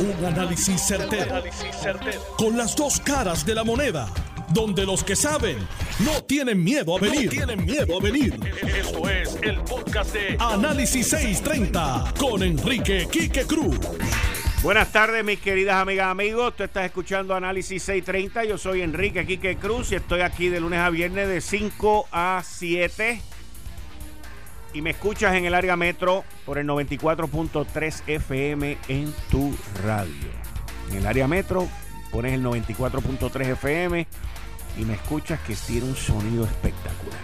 Un análisis certero, Con las dos caras de la moneda. Donde los que saben no tienen miedo a venir. tienen miedo a venir. Esto es el podcast de Análisis 630 con Enrique Quique Cruz. Buenas tardes, mis queridas amigas, amigos. Tú estás escuchando Análisis 630. Yo soy Enrique Quique Cruz y estoy aquí de lunes a viernes de 5 a 7 y me escuchas en el área metro por el 94.3 FM en tu radio. En el área metro pones el 94.3 FM y me escuchas que tiene un sonido espectacular.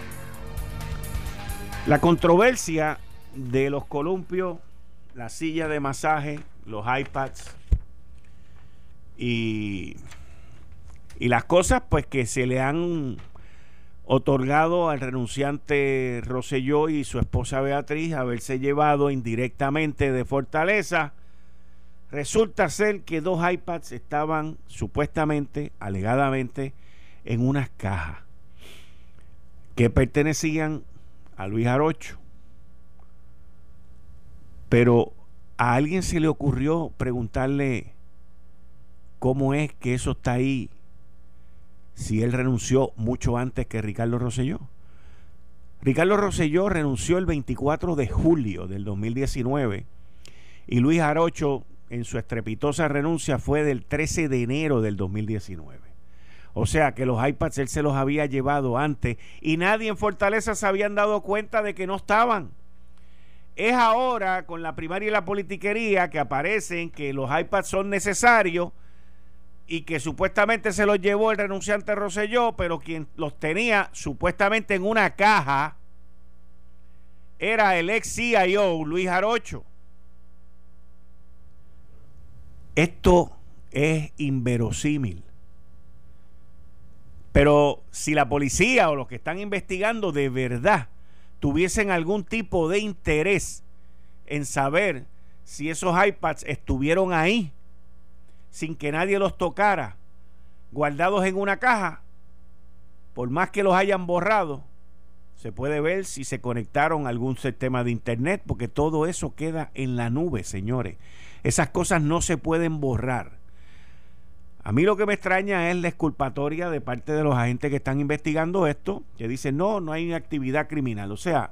La controversia de los columpios, la silla de masaje, los iPads y, y las cosas pues que se le han otorgado al renunciante Roselló y su esposa Beatriz haberse llevado indirectamente de Fortaleza. Resulta ser que dos iPads estaban supuestamente, alegadamente, en unas cajas que pertenecían a Luis Arocho. Pero a alguien se le ocurrió preguntarle cómo es que eso está ahí si él renunció mucho antes que Ricardo Rosselló. Ricardo Rosselló renunció el 24 de julio del 2019 y Luis Arocho en su estrepitosa renuncia fue del 13 de enero del 2019. O sea que los iPads él se los había llevado antes y nadie en Fortaleza se habían dado cuenta de que no estaban. Es ahora con la primaria y la politiquería que aparecen que los iPads son necesarios y que supuestamente se los llevó el renunciante Roselló, pero quien los tenía supuestamente en una caja era el ex CIO Luis Arocho. Esto es inverosímil. Pero si la policía o los que están investigando de verdad tuviesen algún tipo de interés en saber si esos iPads estuvieron ahí sin que nadie los tocara, guardados en una caja, por más que los hayan borrado, se puede ver si se conectaron a algún sistema de internet, porque todo eso queda en la nube, señores. Esas cosas no se pueden borrar. A mí lo que me extraña es la exculpatoria de parte de los agentes que están investigando esto, que dicen, no, no hay actividad criminal. O sea,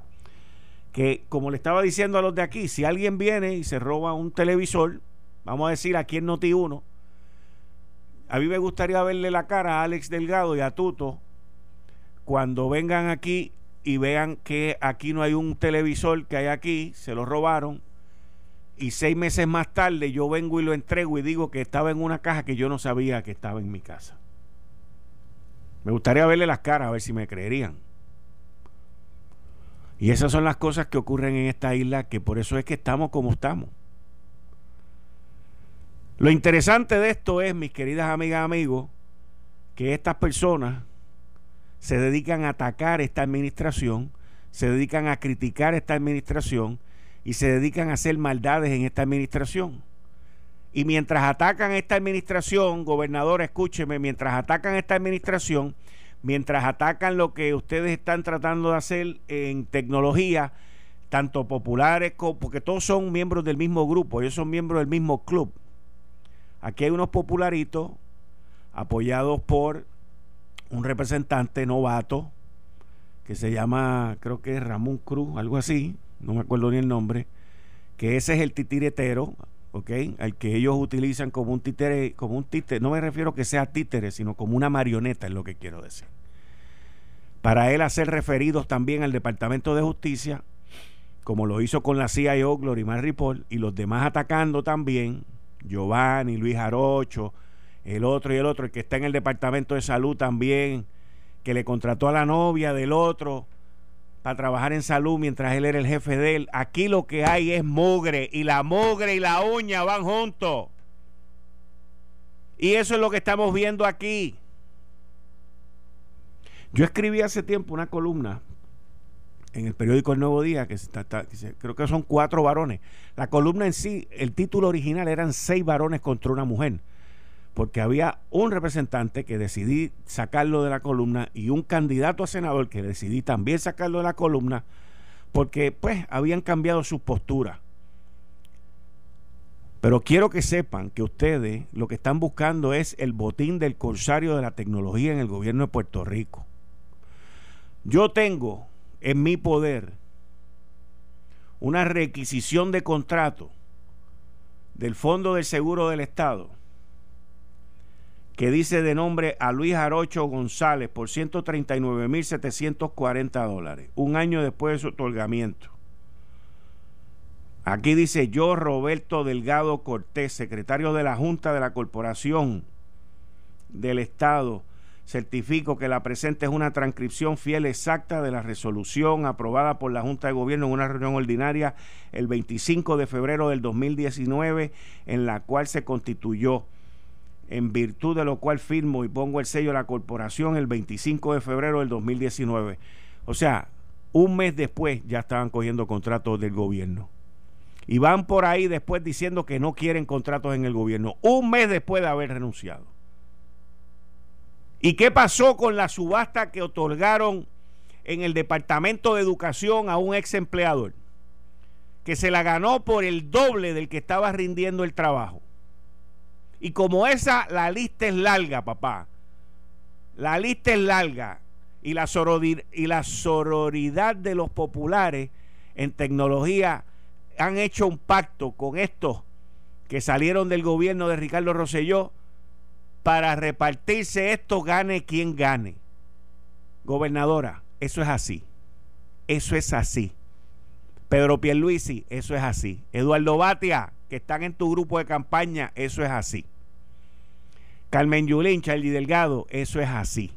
que como le estaba diciendo a los de aquí, si alguien viene y se roba un televisor, vamos a decir aquí en Noti1, a mí me gustaría verle la cara a Alex Delgado y a Tuto cuando vengan aquí y vean que aquí no hay un televisor que hay aquí, se lo robaron, y seis meses más tarde yo vengo y lo entrego y digo que estaba en una caja que yo no sabía que estaba en mi casa. Me gustaría verle las caras a ver si me creerían. Y esas son las cosas que ocurren en esta isla, que por eso es que estamos como estamos. Lo interesante de esto es, mis queridas amigas amigos, que estas personas se dedican a atacar esta administración, se dedican a criticar esta administración y se dedican a hacer maldades en esta administración. Y mientras atacan esta administración, gobernador, escúcheme, mientras atacan esta administración, mientras atacan lo que ustedes están tratando de hacer en tecnología, tanto populares como, porque todos son miembros del mismo grupo, ellos son miembros del mismo club Aquí hay unos popularitos apoyados por un representante novato que se llama, creo que es Ramón Cruz, algo así, no me acuerdo ni el nombre, que ese es el titiretero, ¿ok? Al que ellos utilizan como un títere, como un títere, no me refiero que sea títere, sino como una marioneta, es lo que quiero decir. Para él hacer referidos también al Departamento de Justicia, como lo hizo con la CIO Glorimar Ripoll, y los demás atacando también Giovanni, Luis Arocho, el otro y el otro, el que está en el Departamento de Salud también, que le contrató a la novia del otro para trabajar en salud mientras él era el jefe de él. Aquí lo que hay es mugre y la mugre y la uña van juntos. Y eso es lo que estamos viendo aquí. Yo escribí hace tiempo una columna en el periódico El Nuevo Día, que, creo que son cuatro varones. La columna en sí, el título original eran seis varones contra una mujer, porque había un representante que decidí sacarlo de la columna y un candidato a senador que decidí también sacarlo de la columna, porque pues habían cambiado sus posturas. Pero quiero que sepan que ustedes lo que están buscando es el botín del corsario de la tecnología en el gobierno de Puerto Rico. Yo tengo en mi poder una requisición de contrato del Fondo del Seguro del Estado que dice de nombre a Luis Arocho González por 139.740 dólares, un año después de su otorgamiento. Aquí dice yo, Roberto Delgado Cortés, secretario de la Junta de la Corporación del Estado, certifico que la presente es una transcripción fiel exacta de la resolución aprobada por la Junta de Gobierno en una reunión ordinaria el 25 de febrero del 2019, en la cual se constituyó, en virtud de lo cual firmo y pongo el sello de la corporación el 25 de febrero del 2019. O sea, un mes después ya estaban cogiendo contratos del gobierno y van por ahí después diciendo que no quieren contratos en el gobierno, un mes después de haber renunciado. ¿Y qué pasó con la subasta que otorgaron en el Departamento de Educación a un ex empleador? Que se la ganó por el doble del que estaba rindiendo el trabajo. Y como esa, la lista es larga, papá. La lista es larga. Y la, sororidad de los populares en tecnología han hecho un pacto con estos que salieron del gobierno de Ricardo Rosselló para repartirse esto, gane quien gane. Gobernadora, eso es así. Eso es así. Pedro Pierluisi, eso es así. Eduardo Batia, que están en tu grupo de campaña, eso es así. Carmen Yulín, Charlie Delgado, eso es así.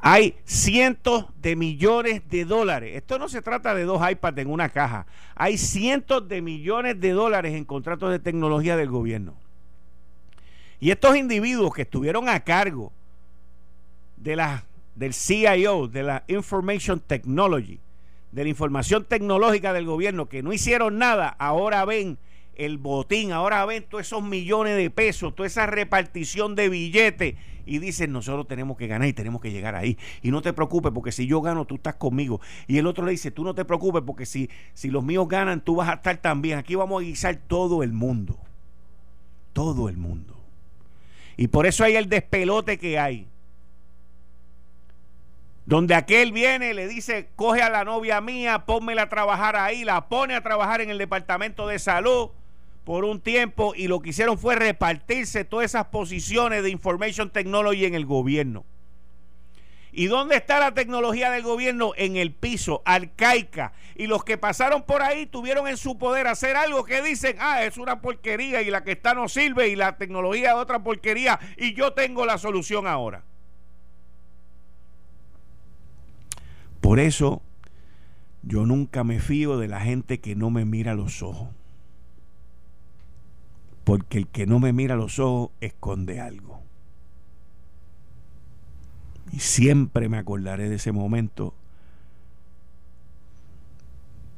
Hay cientos de millones de dólares. Esto no se trata de dos iPads en una caja. Hay cientos de millones de dólares en contratos de tecnología del gobierno. Y estos individuos que estuvieron a cargo de del CIO, de la Information Technology, de la información tecnológica del gobierno, que no hicieron nada, ahora ven el botín, ahora ven todos esos millones de pesos, toda esa repartición de billetes y dicen nosotros tenemos que ganar y tenemos que llegar ahí. Y no te preocupes porque si yo gano tú estás conmigo. Y el otro le dice tú no te preocupes porque si, si los míos ganan tú vas a estar también. Aquí vamos a guisar todo el mundo. Todo el mundo. Y por eso hay el despelote que hay. Donde aquel viene, le dice, coge a la novia mía, pónmela a trabajar ahí, la pone a trabajar en el departamento de salud por un tiempo y lo que hicieron fue repartirse todas esas posiciones de Information Technology en el gobierno. ¿Y dónde está la tecnología del gobierno? En el piso, arcaica. Y los que pasaron por ahí tuvieron en su poder hacer algo que dicen, ah, es una porquería y la que está no sirve y la tecnología es otra porquería y yo tengo la solución ahora. Por eso yo nunca me fío de la gente que no me mira a los ojos porque el que no me mira los ojos esconde algo. Y siempre me acordaré de ese momento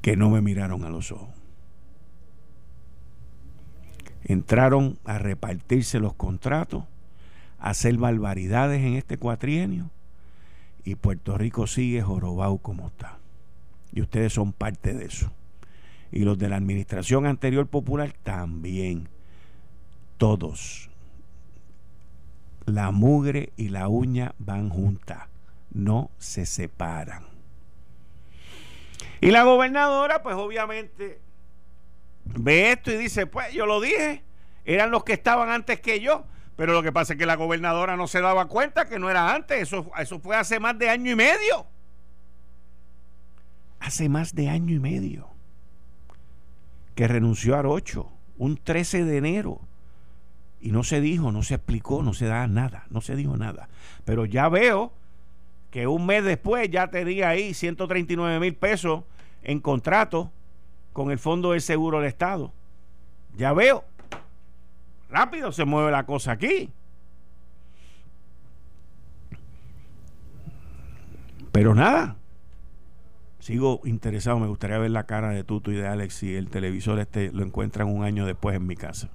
que no me miraron a los ojos. Entraron a repartirse los contratos, a hacer barbaridades en este cuatrienio y Puerto Rico sigue jorobado como está. Y ustedes son parte de eso. Y los de la administración anterior popular también todos. La mugre y la uña van juntas, no se separan. Y la gobernadora, pues obviamente, ve esto y dice, pues yo lo dije, eran los que estaban antes que yo, pero lo que pasa es que la gobernadora no se daba cuenta que no era antes, eso, eso fue hace más de año y medio. Hace más de año y medio que renunció a Rocho, un 13 de enero y no se dijo, no se explicó, no se da nada, no se dijo nada. Pero ya veo que un mes después ya tenía ahí 139 mil pesos en contrato con el Fondo del Seguro del Estado. Ya veo. Rápido se mueve la cosa aquí. Pero nada. Sigo interesado, me gustaría ver la cara de Tuto y de Alex si el televisor este lo encuentran un año después en mi casa.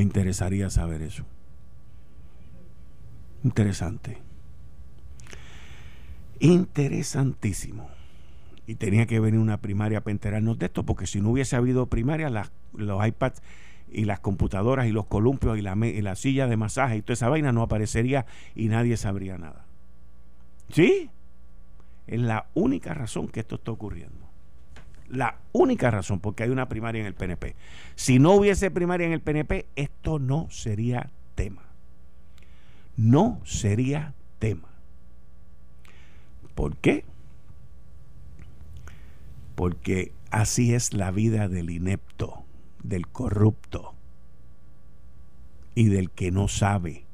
Me interesaría saber eso. Interesante. Interesantísimo. Y tenía que venir una primaria para enterarnos de esto, porque si no hubiese habido primaria, los iPads y las computadoras y los columpios y la, y la silla de masaje y toda esa vaina no aparecería y nadie sabría nada. ¿Sí? Es la única razón que esto está ocurriendo. La única razón, porque hay una primaria en el PNP. Si no hubiese primaria en el PNP, esto no sería tema. No sería tema. ¿Por qué? Porque así es la vida del inepto, del corrupto y del que no sabe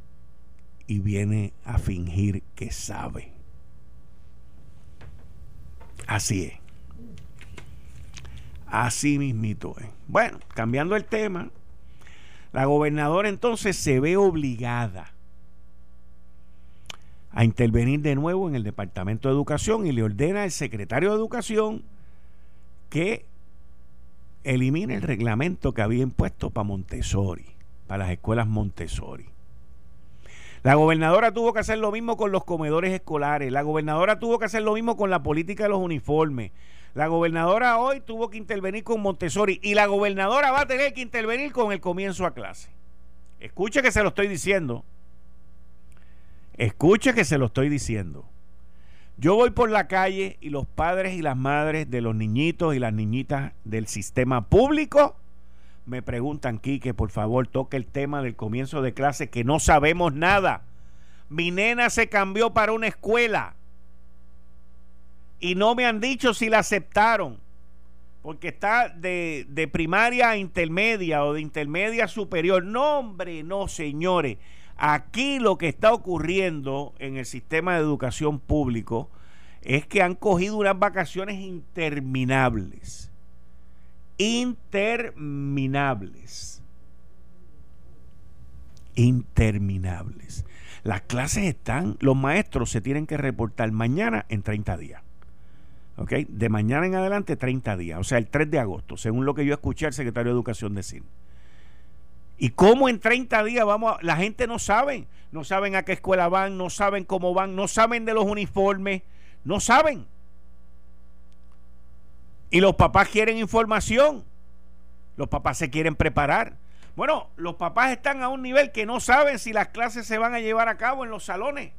y viene a fingir que sabe. Así es. Así mismito es. Bueno, cambiando el tema, la gobernadora entonces se ve obligada a intervenir de nuevo en el Departamento de Educación y le ordena al secretario de Educación que elimine el reglamento que había impuesto para Montessori, para las escuelas Montessori. La gobernadora tuvo que hacer lo mismo con los comedores escolares, la gobernadora tuvo que hacer lo mismo con la política de los uniformes. La gobernadora hoy tuvo que intervenir con Montessori y la gobernadora va a tener que intervenir con el comienzo a clase. Escuche que se lo estoy diciendo. Escuche que se lo estoy diciendo. Yo voy por la calle y los padres y las madres de los niñitos y las niñitas del sistema público me preguntan, Quique, por favor, toque el tema del comienzo de clase, que no sabemos nada. Mi nena se cambió para una escuela y no me han dicho si la aceptaron, porque está de, primaria a intermedia o de intermedia superior. No, hombre, no, señores. Aquí lo que está ocurriendo en el sistema de educación público es que han cogido unas vacaciones interminables. Interminables. Interminables. Las clases están, los maestros se tienen que reportar mañana en 30 días. De mañana en adelante 30 días, o sea, el 3 de agosto, según lo que yo escuché al secretario de Educación decir. ¿Y cómo en 30 días vamos a.? La gente no sabe. No saben a qué escuela van, no saben cómo van, no saben de los uniformes, no saben. Y los papás quieren información. Los papás se quieren preparar. Bueno, los papás están a un nivel que no saben si las clases se van a llevar a cabo en los salones.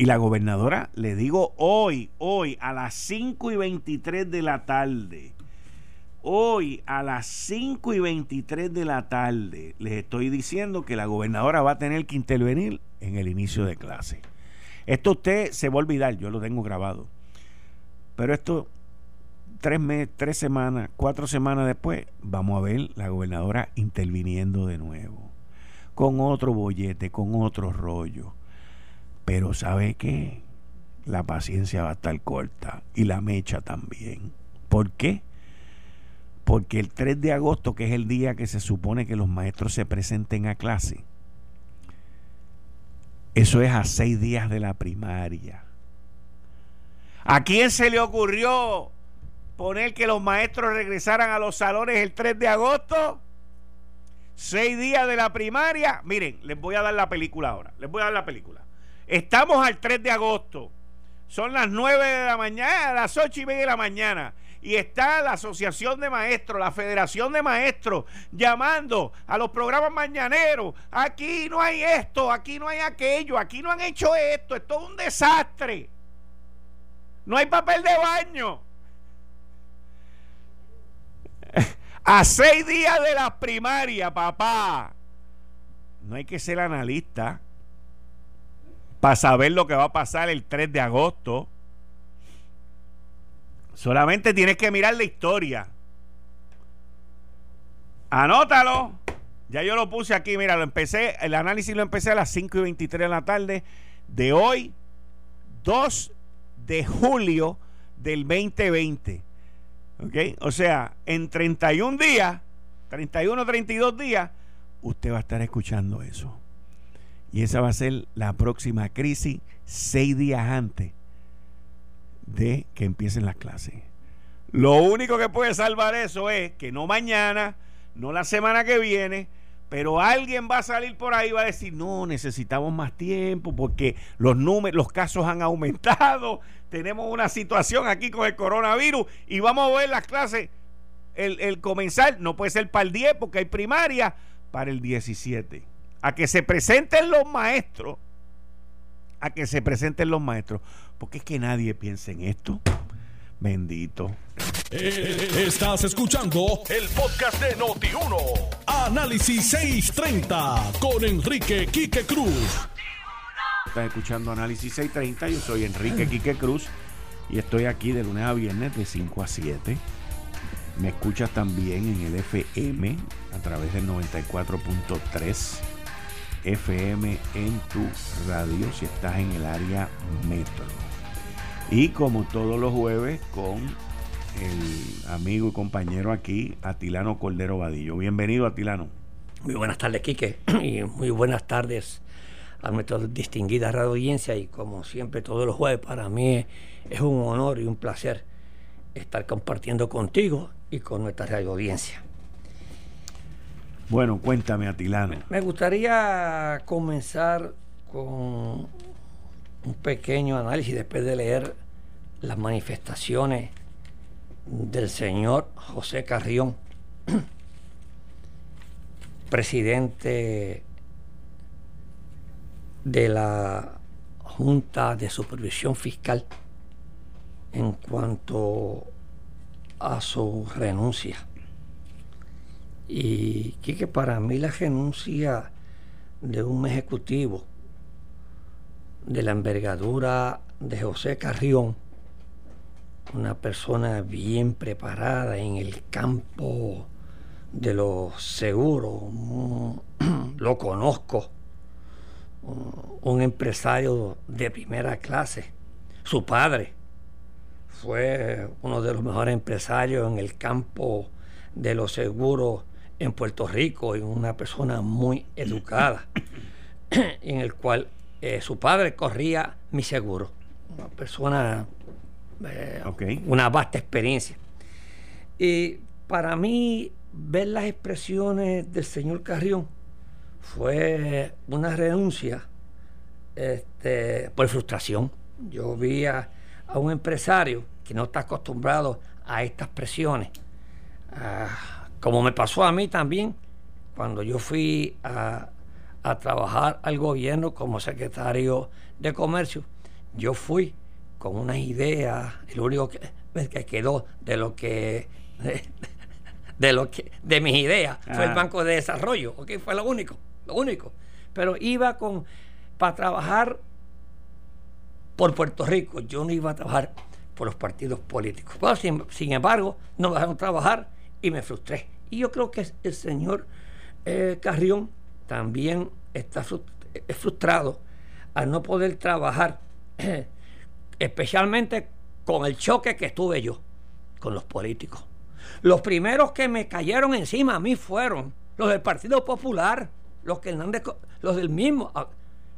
Y la gobernadora, le digo hoy, hoy, a las 5 y 23 de la tarde, Hoy a las 5 y 23 de la tarde les estoy diciendo que la gobernadora va a tener que intervenir en el inicio de clase. Esto usted se va a olvidar, yo lo tengo grabado. Pero esto, tres meses, tres semanas, cuatro semanas después, vamos a ver la gobernadora interviniendo de nuevo. Con otro bollete, con otro rollo. Pero ¿sabe qué? La paciencia va a estar corta y la mecha también. ¿Por qué? Porque el 3 de agosto, que es el día que se supone que los maestros se presenten a clase, eso es a seis días de la primaria. ¿A quién se le ocurrió poner que los maestros regresaran a los salones el 3 de agosto? Seis días de la primaria. Miren, les voy a dar la película ahora. Les voy a dar la película. Estamos al 3 de agosto. Son las 9 de la mañana, las 8 y media de la mañana y está la Asociación de Maestros, la Federación de Maestros, llamando a los programas mañaneros. Aquí no hay esto, aquí no hay aquello, aquí no han hecho esto, esto es un desastre. No hay papel de baño. A seis días de la primaria, papá. No hay que ser analista para saber lo que va a pasar el 3 de agosto. Solamente tienes que mirar la historia. Anótalo. Ya yo lo puse aquí, mira, lo empecé, el análisis lo empecé a las 5 y 23 de la tarde de hoy, 2 de julio del 2020. ¿Ok? O sea, en 31 días, 31 o 32 días, usted va a estar escuchando eso. Y esa va a ser la próxima crisis, seis días antes de que empiecen las clases. Lo único que puede salvar eso es que no mañana, no la semana que viene, Pero alguien va a salir por ahí y va a decir, no, necesitamos más tiempo porque los los casos han aumentado, tenemos una situación aquí con el coronavirus y vamos a ver las clases, el, el comenzar, no puede ser para el 10 porque hay primaria, para el 17. A que se presenten los maestros, a que se presenten los maestros, porque es que nadie piensa en esto. Bendito. Eh, estás escuchando el podcast de Noti1. Análisis 630 con Enrique Quique Cruz. Estás escuchando Análisis 630. Yo soy Enrique Quique Cruz y estoy aquí de lunes a viernes de 5 a 7. Me escuchas también en el FM a través del 94.3 FM en tu radio si estás en el área metro. Y como todos los jueves con el amigo y compañero aquí, Atilano Cordero Vadillo. Bienvenido, Atilano. Muy buenas tardes, Quique, y muy buenas tardes a nuestra distinguida radio audiencia. Y como siempre, todos los jueves, para mí es un honor y un placer estar compartiendo contigo y con nuestra radio audiencia. Bueno, cuéntame, Atilano. Me gustaría comenzar con un pequeño análisis después de leer las manifestaciones del señor José Carrión, presidente de la Junta de Supervisión Fiscal en cuanto a su renuncia. Y que para mí la renuncia de un ejecutivo de la envergadura de José Carrión, una persona bien preparada en el campo de los seguros, lo conozco, un empresario de primera clase. Su padre fue uno de los mejores empresarios en el campo de los seguros en Puerto Rico y una persona muy educada, en el cual eh, su padre corría mi seguro. Una persona, eh, una vasta experiencia. Y para mí, ver las expresiones del señor Carrión fue una renuncia este, por frustración. Yo vi a, un empresario que no está acostumbrado a estas presiones, como me pasó a mí también cuando yo fui a, a trabajar al gobierno como secretario de comercio, yo fui con unas ideas, el único que, que quedó de lo que de, lo que de mis ideas fue el ah. Banco de Desarrollo, ¿ok? Fue lo único, lo único. Pero iba con para trabajar por Puerto Rico, yo no iba a trabajar por los partidos políticos. sin, embargo, no me dejaron trabajar y me frustré. Y yo creo que el señor eh, Carrión también está frustrado al no poder trabajar, especialmente con el choque que estuve yo con los políticos. Los primeros que me cayeron encima a mí fueron los del Partido Popular, los que los del mismo. Ah,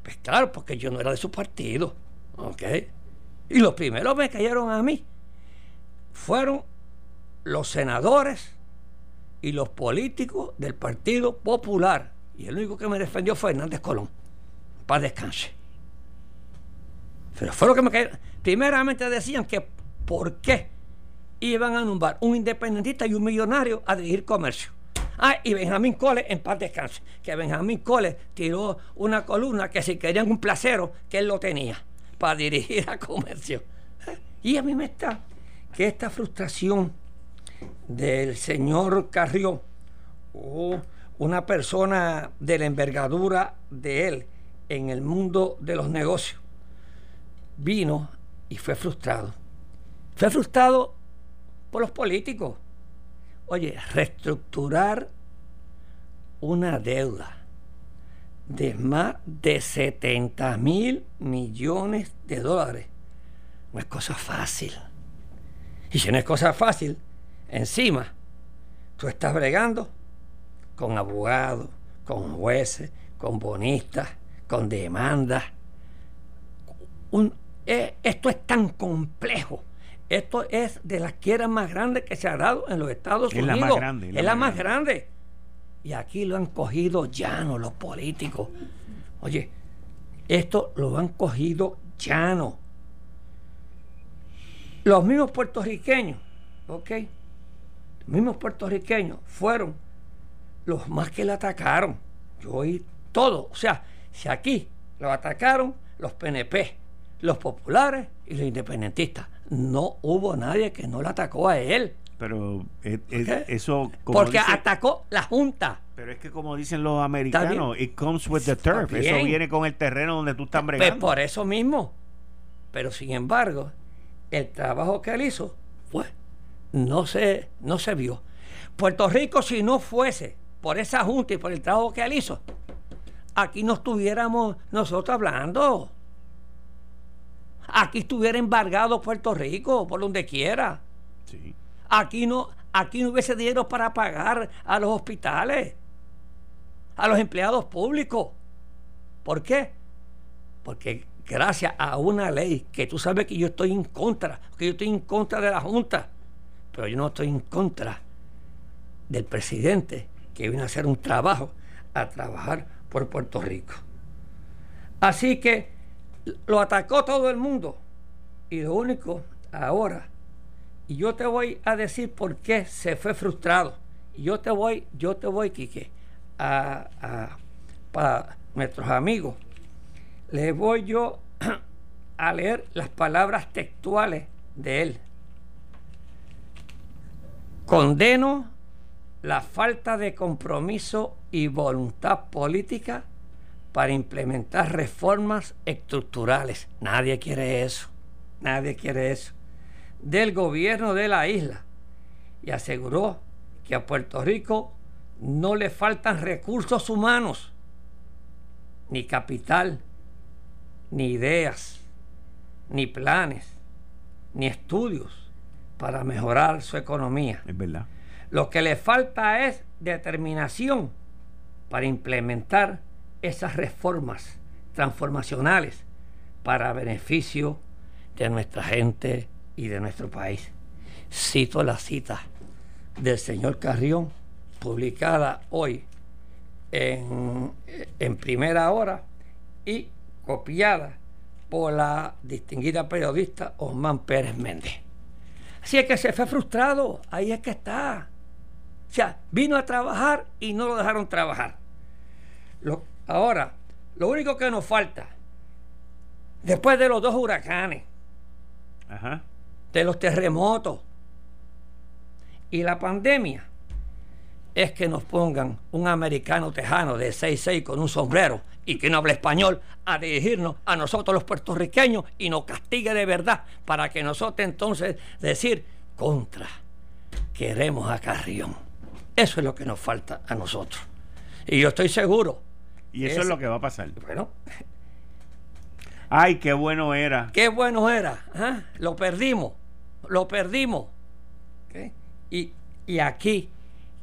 pues claro, porque yo no era de su partido. ¿Ok? Y los primeros que me cayeron a mí fueron los senadores y los políticos del Partido Popular. Y el único que me defendió fue Hernández Colón. Paz descanse. Pero fue lo que me cayó. Primeramente decían que por qué iban a nombrar un independentista y un millonario a dirigir comercio. Ah, y Benjamín Cole en paz descanse. Que Benjamín Cole tiró una columna que si querían un placero, que él lo tenía para dirigir a comercio. Y a mí me está que esta frustración del señor Carrió, o una persona de la envergadura de él en el mundo de los negocios, vino y fue frustrado. Fue frustrado por los políticos. Oye, reestructurar una deuda de más de 70 mil millones de dólares no es cosa fácil. Y si no es cosa fácil, encima, tú estás bregando con abogados, con jueces, con bonistas, con demandas. Eh, esto es tan complejo. Esto es de las quieras más grandes que se ha dado en los Estados Unidos. Es la más grande. Es la, más grande. Y aquí lo han cogido llano los políticos. Oye, esto lo han cogido llano. Los mismos puertorriqueños, ¿ok? Los mismos puertorriqueños fueron los más que le atacaron. Yo oí todo. O sea, si aquí lo atacaron los PNP, los populares y los independentistas, no hubo nadie que no le atacó a él. Pero eh, eh, eso... Porque atacó la Junta. Pero es que como dicen los americanos, it comes with the turf. Eso viene con el terreno donde tú estás pues bregando. por eso mismo. Pero sin embargo, el trabajo que él hizo fue, no se, no se vio. Puerto Rico, si no fuese por esa junta y por el trabajo que él hizo, aquí no estuviéramos nosotros hablando. Aquí estuviera embargado Puerto Rico, por donde quiera. Aquí no, aquí no hubiese dinero para pagar a los hospitales, a los empleados públicos. ¿Por qué? Porque gracias a una ley que tú sabes que yo estoy en contra, que yo estoy en contra de la Junta, pero yo no estoy en contra del presidente que vino a hacer un trabajo, a trabajar por Puerto Rico. Así que lo atacó todo el mundo. Y lo único ahora, y yo te voy a decir por qué se fue frustrado. Y yo te voy, yo te voy, Quique, a, a, para nuestros amigos, les voy yo a leer las palabras textuales de él. Condeno la falta de compromiso y voluntad política para implementar reformas estructurales. Nadie quiere eso. Nadie quiere eso. Del gobierno de la isla. Y aseguró que a Puerto Rico no le faltan recursos humanos, ni capital, ni ideas, ni planes, ni estudios para mejorar su economía. Es verdad. Lo que le falta es determinación para implementar esas reformas transformacionales para beneficio de nuestra gente y de nuestro país. Cito la cita del señor Carrión, publicada hoy en, en primera hora y copiada por la distinguida periodista Osman Pérez Méndez. Así es que se fue frustrado, ahí es que está. O sea, vino a trabajar y no lo dejaron trabajar. ahora, lo único que nos falta, después de los dos huracanes, de los terremotos y la pandemia, es que nos pongan un americano tejano de 6'6 con un sombrero y que no hable español a dirigirnos a nosotros los puertorriqueños y nos castigue de verdad para que nosotros entonces decir contra, queremos a Carrión. Eso es lo que nos falta a nosotros. Y yo estoy seguro. Y eso es, lo que va a pasar. Bueno. Ay, qué bueno era. Qué bueno era. ¿ah? Lo perdimos. Lo perdimos. Y, aquí,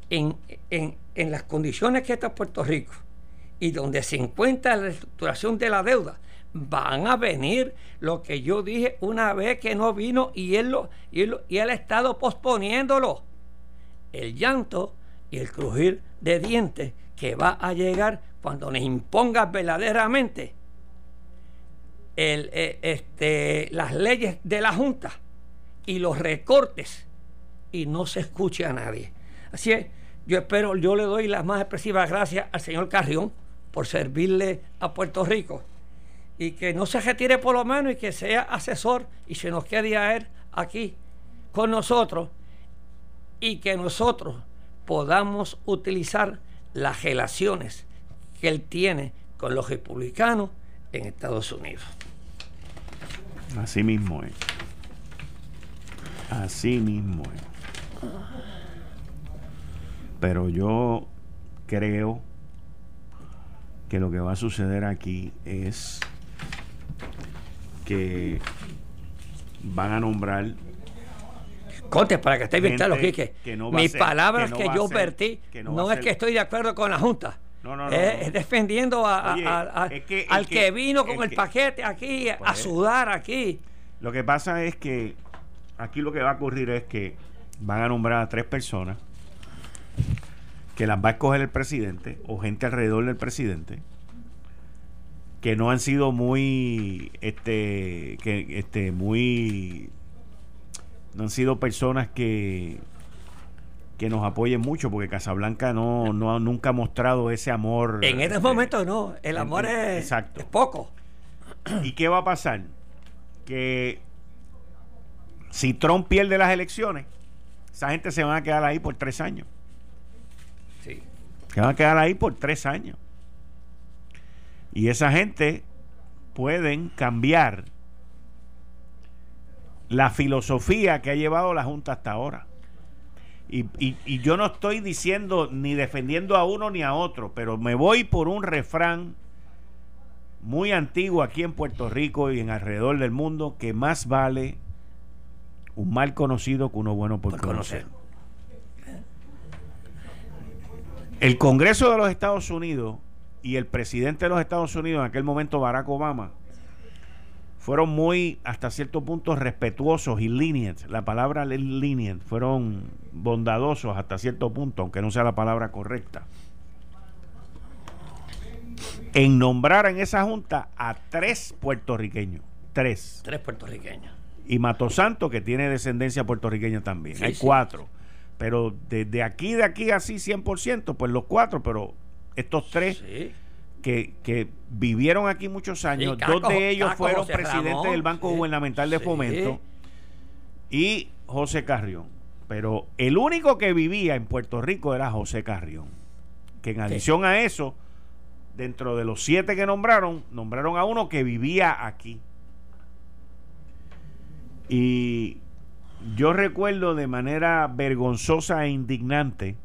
en, en las condiciones que está Puerto Rico y donde se encuentra la estructuración de la deuda, van a venir lo que yo dije una vez que no vino y él, lo, y él, y ha estado posponiéndolo. El llanto y el crujir de dientes que va a llegar cuando nos imponga verdaderamente el, eh, este, las leyes de la Junta y los recortes y no se escuche a nadie. Así es, yo espero, yo le doy las más expresivas gracias al señor Carrión por servirle a Puerto Rico y que no se retire por lo menos y que sea asesor y se nos quede a él aquí con nosotros y que nosotros podamos utilizar las relaciones que él tiene con los republicanos en Estados Unidos. Así mismo es. Así mismo es. Pero yo creo que lo que va a suceder aquí es que van a nombrar Conte, para que estéis bien claros, Quique. Mis palabras que, yo vertí no, es que estoy de acuerdo con la Junta. No, no, no, es, defendiendo al que, vino con el, paquete aquí, a pues, sudar aquí. Lo que pasa es que aquí lo que va a ocurrir es que van a nombrar a tres personas que las va a escoger el presidente o gente alrededor del presidente que no han sido muy este que este muy no han sido personas que que nos apoyen mucho porque Casablanca no, no nunca ha mostrado ese amor en este momento no el amor es, exacto. es poco ¿y qué va a pasar? que si Trump pierde las elecciones esa gente se van a quedar ahí por tres años se van a quedar ahí por tres años y esa gente pueden cambiar la filosofía que ha llevado la Junta hasta ahora. Y, y, yo no estoy diciendo ni defendiendo a uno ni a otro, pero me voy por un refrán muy antiguo aquí en Puerto Rico y en alrededor del mundo, que más vale un mal conocido que uno bueno por, conocer. El Congreso de los Estados Unidos y el presidente de los Estados Unidos, en aquel momento Barack Obama, fueron muy, hasta cierto punto, respetuosos y lenient. La palabra lenient, fueron bondadosos hasta cierto punto, aunque no sea la palabra correcta. En nombrar en esa junta a tres puertorriqueños. Tres. Tres puertorriqueños. Y Matosanto, que tiene descendencia puertorriqueña también. Hay cuatro. Pero desde aquí, de aquí así 100%, pues los cuatro, pero estos tres que, vivieron aquí muchos años, dos de ellos fueron presidentes del Banco Gubernamental de Fomento y José Carrión. Pero el único que vivía en Puerto Rico era José Carrión. Que en adición a eso, dentro de los siete que nombraron, nombraron a uno que vivía aquí. Y yo recuerdo de manera vergonzosa e indignante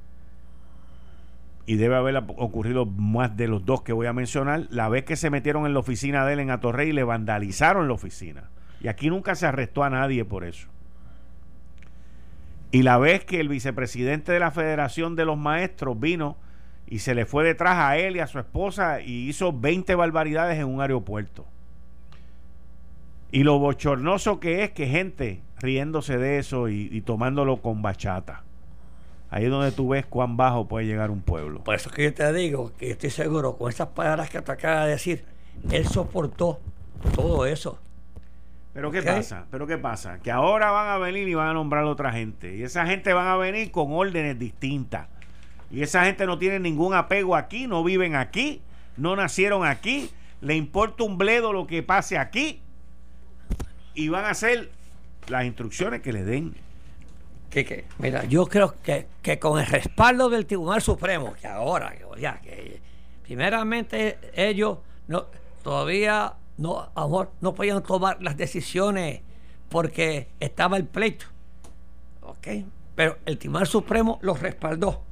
y debe haber ocurrido más de los dos que voy a mencionar, la vez que se metieron en la oficina de él en Atorrey y le vandalizaron la oficina. Y aquí nunca se arrestó a nadie por eso. Y la vez que el vicepresidente de la Federación de los Maestros vino y se le fue detrás a él y a su esposa y hizo 20 barbaridades en un aeropuerto. Y lo bochornoso que es que gente riéndose de eso y, y tomándolo con bachata. Ahí es donde tú ves cuán bajo puede llegar un pueblo. Por eso es que yo te digo que estoy seguro, con esas palabras que te acaba de decir, él soportó todo eso. Pero ¿qué pasa? Pero ¿qué pasa? Que ahora van a venir y van a nombrar a otra gente. Y esa gente van a venir con órdenes distintas. Y esa gente no tiene ningún apego aquí, no viven aquí, no nacieron aquí, le importa un bledo lo que pase aquí. Y van a hacer las instrucciones que le den que, mira, yo creo que, que, con el respaldo del Tribunal Supremo, que ahora, ya, que primeramente ellos no, todavía no, amor, no podían tomar las decisiones porque estaba el pleito. ¿Ok? Pero el Tribunal Supremo los respaldó.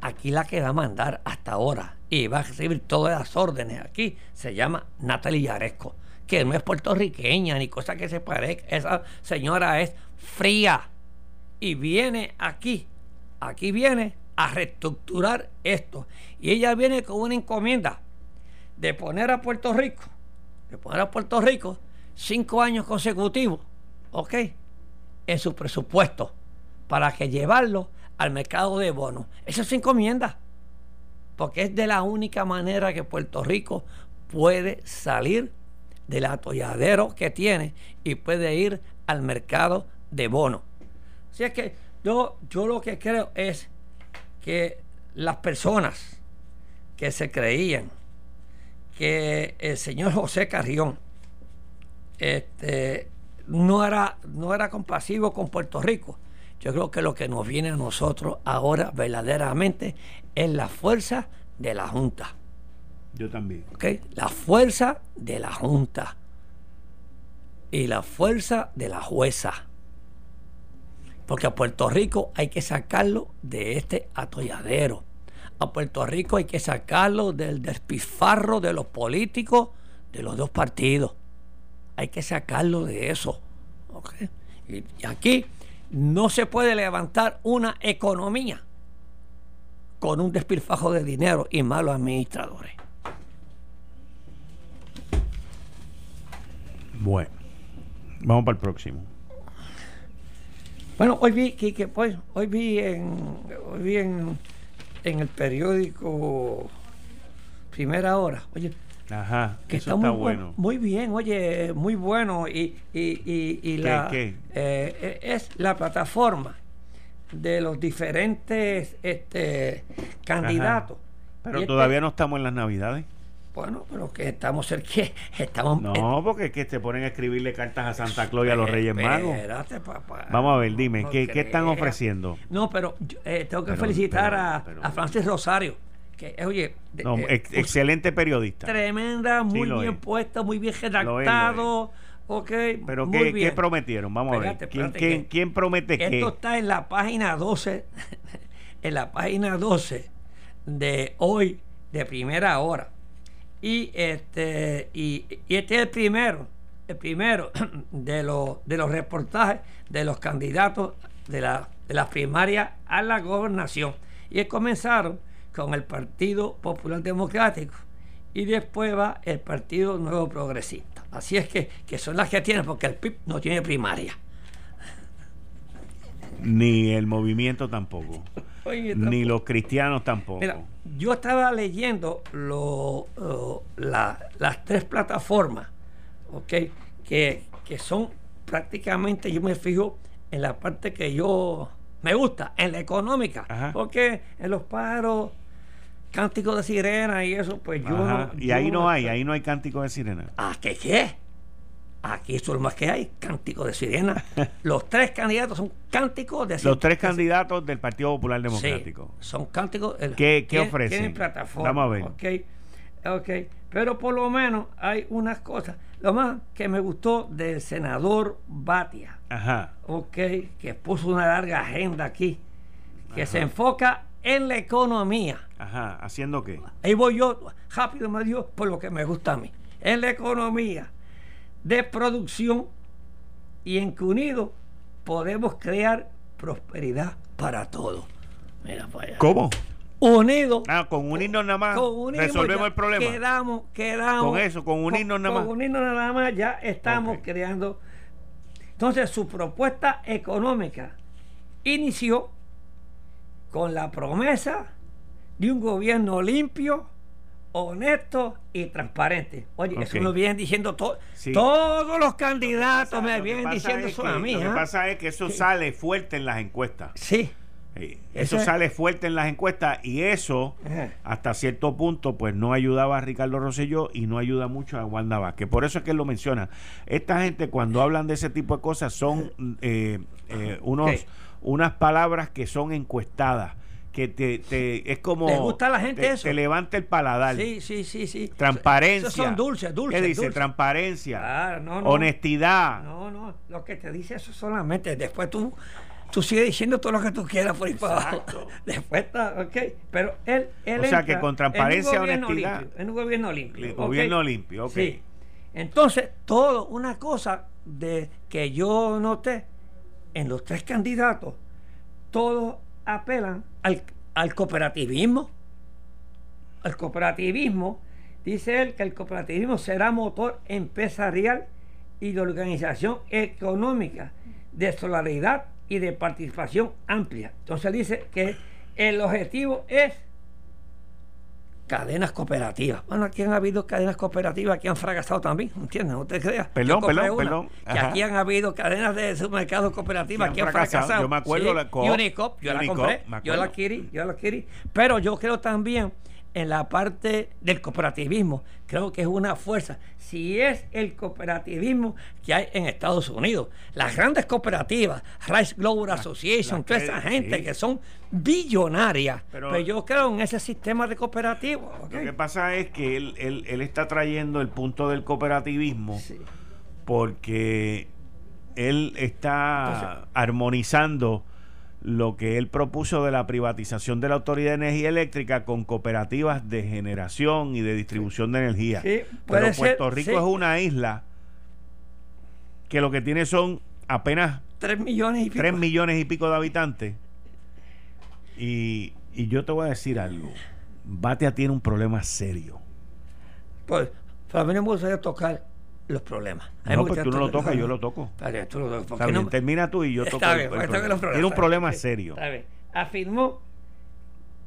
Aquí la que va a mandar hasta ahora y va a recibir todas las órdenes aquí se llama Natalia Yaresco, que no es puertorriqueña ni cosa que se parezca. Esa señora es fría y viene aquí, aquí viene a reestructurar esto. Y ella viene con una encomienda de poner a Puerto Rico, de poner a Puerto Rico cinco años consecutivos, ¿ok? En su presupuesto para que llevarlo al mercado de bonos. Eso es encomienda, porque es de la única manera que Puerto Rico puede salir del atolladero que tiene y puede ir al mercado de bonos. Así es que yo, yo lo que creo es que las personas que se creían que el señor José Carrión este, no, era, no era compasivo con Puerto Rico. Yo creo que lo que nos viene a nosotros ahora verdaderamente es la fuerza de la Junta. Yo también. La fuerza de la Junta y la fuerza de la jueza. Porque a Puerto Rico hay que sacarlo de este atolladero. A Puerto Rico hay que sacarlo del despilfarro de los políticos de los dos partidos. Hay que sacarlo de eso. Y, aquí no se puede levantar una economía con un despilfajo de dinero y malos administradores. Bueno, vamos para el próximo. Bueno, hoy vi que, pues, hoy vi en, hoy vi en, en el periódico Primera Hora. Oye, Ajá, que está, muy bueno. Muy bien, oye, muy bueno. Y, y, y, la, eh, eh, es la plataforma de los diferentes este, candidatos. Pero todavía no estamos en las Navidades. Bueno, pero que estamos cerca, estamos No, porque es que te ponen a escribirle cartas a Santa Claus y a los Reyes Magos. Vamos a ver, dime, ¿qué, están ofreciendo? No, pero eh, tengo que felicitar a, Francis Rosario. Que, eh, oye, eh, excelente periodista. Tremenda, muy bien puesta, muy bien redactado. Ok, pero ¿qué, prometieron? Vamos a ver. ¿Quién, quién, promete qué? Esto está en la página 12, en la página 12 de hoy, de primera hora. Y este, y, este es el primero, el primero de los, de los reportajes de los candidatos de, la, de las primarias a la gobernación. Y comenzaron con el Partido Popular Democrático y después va el Partido Nuevo Progresista. Así es que, que son las que tienen, porque el PIB no tiene primaria. Ni el movimiento tampoco. Ni los cristianos tampoco. yo estaba leyendo lo, las tres plataformas, ¿ok? Que, son prácticamente, yo me fijo en la parte que yo me gusta, en la económica, porque en los paros, cánticos de sirena y eso, pues yo no, Y ahí no, hay, ahí no hay cánticos de sirena. ¿Ah, qué qué? Aquí eso es lo más que hay, cántico de sirena. Los tres candidatos son cánticos de sirena. Los tres candidatos del Partido Popular Democrático. son cánticos. ¿Qué, qué ofrecen? Tienen plataforma. Vamos a ver. Okay, ok, pero por lo menos hay unas cosas. Lo más que me gustó del senador Batia. Ajá. Ok, que puso una larga agenda aquí. Que se enfoca en la economía. Ajá, ¿haciendo qué? Ahí voy yo, rápido me dio por lo que me gusta a mí. En la economía de producción y en que unidos podemos crear prosperidad para todos. Mira ¿Cómo? Unidos. Ah, con unirnos nada más resolvemos el problema. Quedamos, quedamos. Con eso, con unirnos nada más. Con unirnos nada más ya estamos creando. Entonces, su propuesta económica inició con la promesa de un gobierno limpio, honesto y transparente. Oye, eso lo vienen diciendo todos los candidatos, me vienen diciendo eso a mí. Lo que ¿ah? pasa es que eso sale fuerte en las encuestas. Sí. eso sale fuerte en las encuestas y eso hasta cierto punto pues no ayudaba a Ricardo Rosselló y no ayuda mucho a Wanda que Por eso es que él lo menciona. Esta gente cuando hablan de ese tipo de cosas son eh, eh, unos, unas palabras que son encuestadas que te, te, es como ¿Te gusta a la gente te, eso? te levanta el paladar. Sí sí sí sí. Transparencia esos son dulces dulces ¿qué dice? transparencia. Honestidad. No no lo que te dice eso solamente. Después tú tú sigues diciendo todo lo que tú quieras por ahí para abajo. Después está ok pero él, él o sea que con transparencia honestidad. en un gobierno limpio gobierno limpio ok. Sí. entonces todo una cosa de que yo noté en los tres candidatos todos apelan al, al cooperativismo. Al cooperativismo, dice él que el cooperativismo será motor empresarial y de organización económica, de solidaridad y de participación amplia. Entonces dice que el objetivo es cadenas cooperativas. Bueno, aquí han habido cadenas cooperativas que han fracasado también, ¿entiendes? No te creas. Perdón, perdón, perdón. Que aquí han habido cadenas de supermercados cooperativas que han, fracasado. Yo me acuerdo la Unicop, yo la compré, yo la adquirí, yo la adquirí. Pero yo creo también en la parte del cooperativismo. Creo que es una fuerza. Si es el cooperativismo que hay en Estados Unidos, las grandes cooperativas, Rice Global Association, toda esa gente que son billonarias, pero, pues yo creo en ese sistema de cooperativo. Lo que pasa es que él, él, está trayendo el punto del cooperativismo porque él está armonizando lo que él propuso de la privatización de la Autoridad de Energía Eléctrica con cooperativas de generación y de distribución de energía. Pero Puerto Rico es una isla que lo que tiene son apenas 3 millones y pico, millones y pico de habitantes. Y, y yo te voy a decir algo. Batea tiene un problema serio. Pues, para mí no me gustaría tocar los problemas. No, pues tú no lo tocas, yo lo toco. Está bien, termina tú y yo toco. Está bien, pues, Tiene un problema serio. Afirmó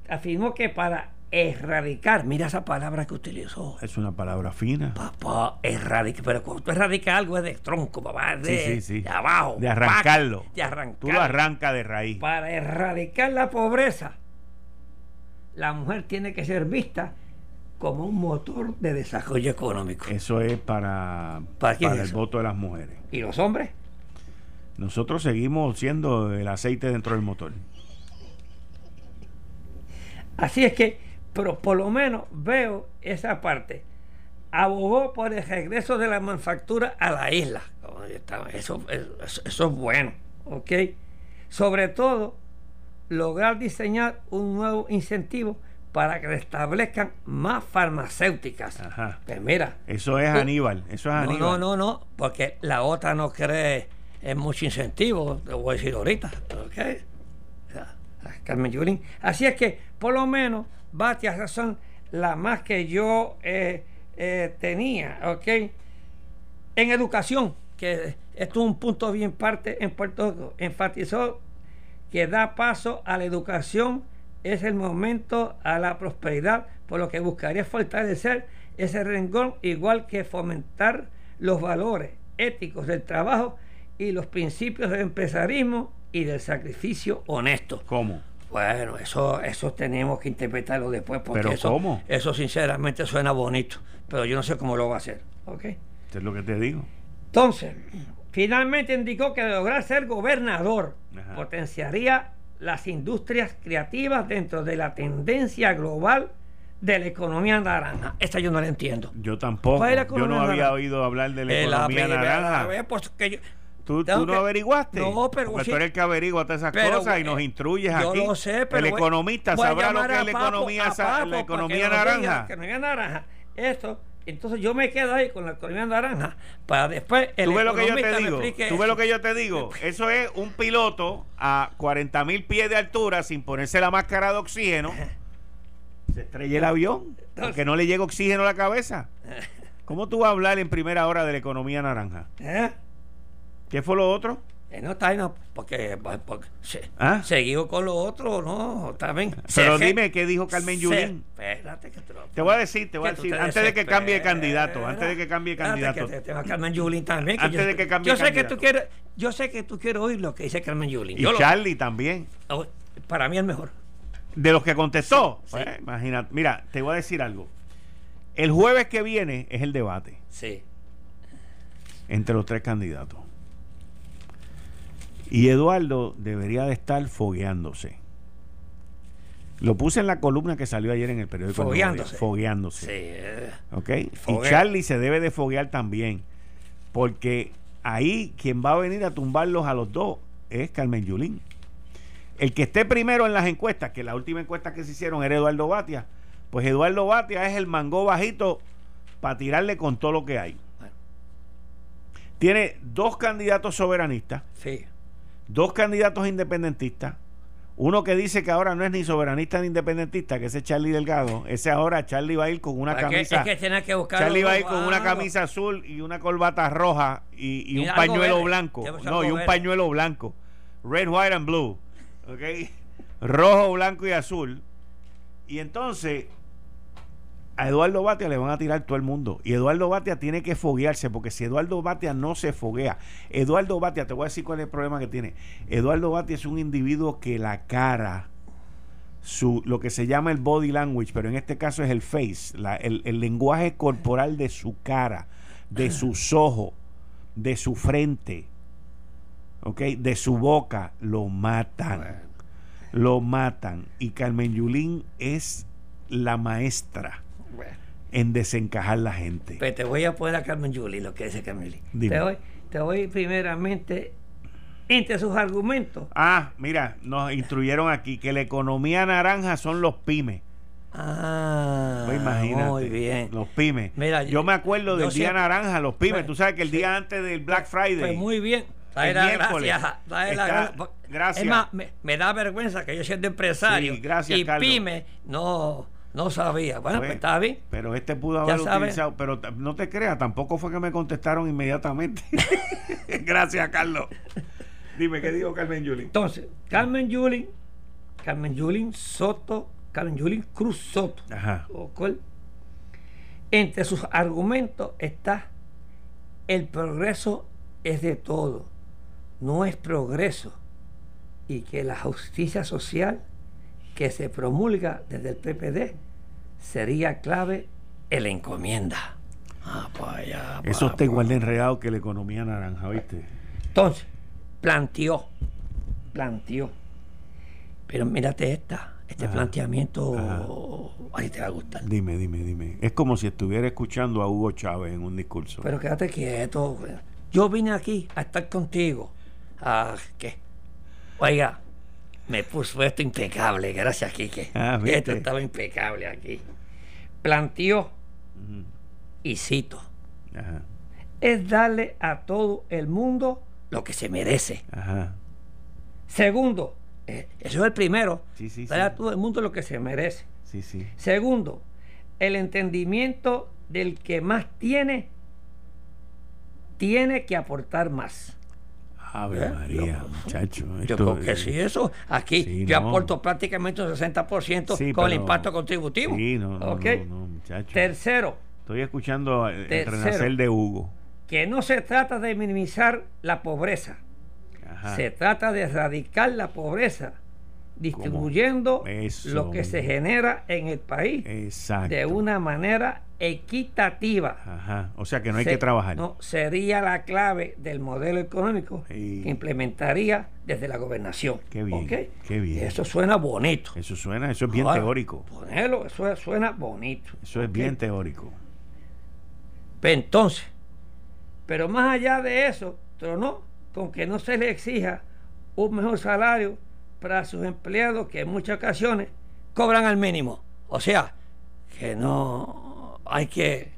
afirmó que para erradicar, mira esa palabra que utilizó. Es una palabra fina. Papá, erradicar, pero cuando tú erradicas algo es de tronco, papá, de, sí, sí, de abajo. De arrancarlo. De arrancarlo. Tú lo arrancas de raíz. Para erradicar la pobreza, la mujer tiene que ser vista como un motor de desarrollo económico. Eso es para, ¿Para, quién para es el eso? voto de las mujeres. ¿Y los hombres? Nosotros seguimos siendo el aceite dentro del motor. Así es que, pero por lo menos veo esa parte. Abogó por el regreso de la manufactura a la isla. Eso, eso es bueno, ¿ok? Sobre todo, lograr diseñar un nuevo incentivo para que establezcan más farmacéuticas. Ajá. Pues mira, Eso es Aníbal. Eso es no, Aníbal. no, no, no, porque la otra no cree en mucho incentivo, te voy a decir ahorita, ¿ok? Carmen Yulín. Así es que, por lo menos, Batia razón, la más que yo eh, eh, tenía, ¿ok? En educación, que esto es un punto bien parte en Puerto Rico, enfatizó que da paso a la educación es el momento a la prosperidad, por lo que buscaría fortalecer ese renglón, igual que fomentar los valores éticos del trabajo y los principios del empresarismo y del sacrificio honesto. ¿Cómo? Bueno, eso, eso tenemos que interpretarlo después, porque ¿Pero eso, cómo? eso sinceramente suena bonito, pero yo no sé cómo lo va a hacer. ¿ok? Esto es lo que te digo. Entonces, finalmente indicó que lograr ser gobernador Ajá. potenciaría las industrias creativas dentro de la tendencia global de la economía naranja. Esta yo no la entiendo. Yo tampoco. ¿Cuál es la Yo no había naranja? oído hablar de la Eh, economía la naranja. pues, que yo- ¿Tú, tú no que- averiguaste? No, pero Porque sí- tú eres el que averigua todas esas pero, cosas y nos eh, instruyes yo aquí. lo sé, pero el economista sabrá lo que es la economía, que naranja. la economía naranja. Esto, entonces yo me quedo ahí con la economía naranja para después el Tú ves lo que yo te digo. Tú ves lo que yo te digo. Eso es un piloto a 40 mil pies de altura sin ponerse la máscara de oxígeno. Se estrella el avión porque no le llega oxígeno a la cabeza. ¿Cómo tú vas a hablar en primera hora de la economía naranja? ¿Eh? ¿Qué fue lo otro? Eh, no está ahí, no, porque, porque se- ¿Ah? seguido con lo otro, no, está bien. Pero Se- dime qué dijo Carmen Yulín. Espérate que te lo- Te voy a decir, te voy a decir, te antes de que cambie de candidato, antes de que cambie de candidato. que te- te va Carmen Yulín también. Antes yo, de que cambie yo sé que tú quieres, yo sé que tú quieres oír lo que dice Carmen Yulín. Y Yo lo- Charlie también. oh, para mí es mejor. De los que contestó. Sí, Pues, sí. imagínate. Mira, te voy a decir algo. El jueves que viene es el debate Sí. entre los tres candidatos. Y Eduardo debería de estar fogueándose. Lo puse en la columna que salió ayer en el periódico. Fogueándose. Fogueándose. Sí. eh, ¿Ok? Y Charlie se debe de foguear también. Porque ahí quien va a venir a tumbarlos a los dos es Carmen Yulín. El que esté primero en las encuestas, que la última encuesta que se hicieron era Eduardo Batia, pues Eduardo Batia es el mangó bajito para tirarle con todo lo que hay. Bueno. Tiene dos candidatos soberanistas, Sí. Dos candidatos independentistas, uno que dice que ahora no es ni soberanista ni independentista, que ese es Charlie Delgado, ese ahora Charlie va a ir con una camisa... Es que que buscar. Charlie va a ir con una camisa azul y una corbata roja y, y Y un pañuelo verde. blanco. No, y un verde. pañuelo blanco. Red, white and blue. ¿Ok? Rojo, blanco y azul. Y entonces a Eduardo Batia le van a tirar todo el mundo. Y Eduardo Batia tiene que foguearse, porque si Eduardo Batia no se foguea, Eduardo Batia, te voy a decir cuál es el problema que tiene. Eduardo Batia es un individuo que la cara, su, lo que se llama el body language, pero en este caso es el face, la- el, el lenguaje corporal de su cara, de sus ojos, de su frente, ¿ok? De su boca, lo matan. Lo matan. Y Carmen Yulín es la maestra Bueno, en desencajar la gente. pues te voy a poner a Carmen Yulín, lo que dice Carmen. Dime. Te voy, te voy primeramente, entre sus argumentos. Ah, mira, nos instruyeron aquí que la economía naranja son los pymes. Ah, Pues imagínate. muy bien. Los pymes. Mira, yo me acuerdo del día siempre- naranja, los pymes. Pues, Tú sabes que el sí. día antes del Black Friday. Pues muy bien. El la miércoles. gracia. gracias. Es más, me, me da vergüenza que yo siendo empresario Sí, gracias, y Carlos. pyme no, no sabía. Bueno, pues, Pues, está bien. Pero este pudo haber utilizado. Pero no te creas, tampoco fue que me contestaron inmediatamente. Gracias, Carlos. Dime, ¿qué dijo Carmen Yuli? Entonces, Carmen Yulín, Carmen Yulín Soto Carmen Yulín Cruz Soto. Entre sus argumentos está el progreso es de todo, no es progreso, y que la justicia social que se promulga desde el PPD sería clave en la encomienda. Ah, Eso está igual de enredado que la economía naranja, ¿viste? Entonces, planteó, planteó. Pero mírate esta, este planteamiento a ti te va a gustar. Dime, dime, dime. Es como si estuviera escuchando a Hugo Chávez en un discurso. Pero quédate quieto. Yo vine aquí a estar contigo. ¿A qué? Oiga, me puso esto impecable, gracias, Quique. Ah, esto estaba impecable aquí. Planteó, y cito, es darle a todo el mundo lo que se merece. Segundo, eh, eso es el primero, darle a todo el mundo lo que se merece. Segundo, el entendimiento del que más tiene, tiene que aportar más. Ave ¿Eh? María, muchacho. Yo creo que sí, eso. Aquí yo aporto prácticamente un 60% con el impacto contributivo. Sí, no, no, muchacho. Tercero. Estoy escuchando el renacer de Hugo. Que no se trata de minimizar la pobreza. Se trata de erradicar la pobreza distribuyendo lo que se genera en el país de una manera equitativa. Ajá. O sea que no hay que trabajar. No, sería la clave del modelo económico que implementaría desde la gobernación. Qué bien. Qué bien. Eso suena bonito. Eso suena, eso es bien teórico. Ponelo, eso suena bonito. Eso es bien teórico. Pues entonces, pero más allá de eso, tronó con que no se le exija un mejor salario para sus empleados que en muchas ocasiones cobran al mínimo. O sea, que no hay que...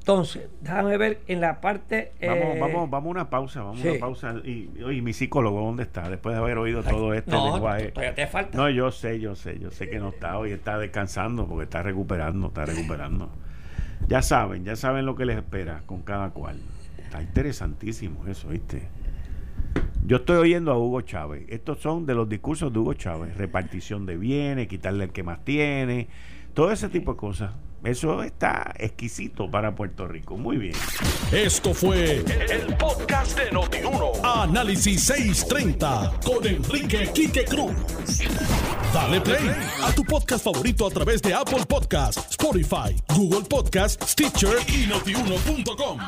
Entonces, déjame ver en la parte... Vamos, eh, vamos, vamos a una pausa, vamos a una pausa. Y, y, mi psicólogo, ¿dónde está? Después de haber oído todo este no, lenguaje. Todavía te falta. No, yo sé, yo sé, yo sé que no está hoy, está descansando porque está recuperando, está recuperando. Ya saben, ya saben lo que les espera con cada cual. Está interesantísimo eso, ¿viste? Yo estoy oyendo a Hugo Chávez. Estos son de los discursos de Hugo Chávez. Repartición de bienes, quitarle al que más tiene, todo ese tipo de cosas. Eso está exquisito para Puerto Rico. Muy bien. Esto fue el, podcast de Notiuno. Análisis 630 con Enrique Quique Cruz. Dale play a tu podcast favorito a través de Apple Podcasts, Spotify, Google Podcasts, Stitcher y notiuno.com.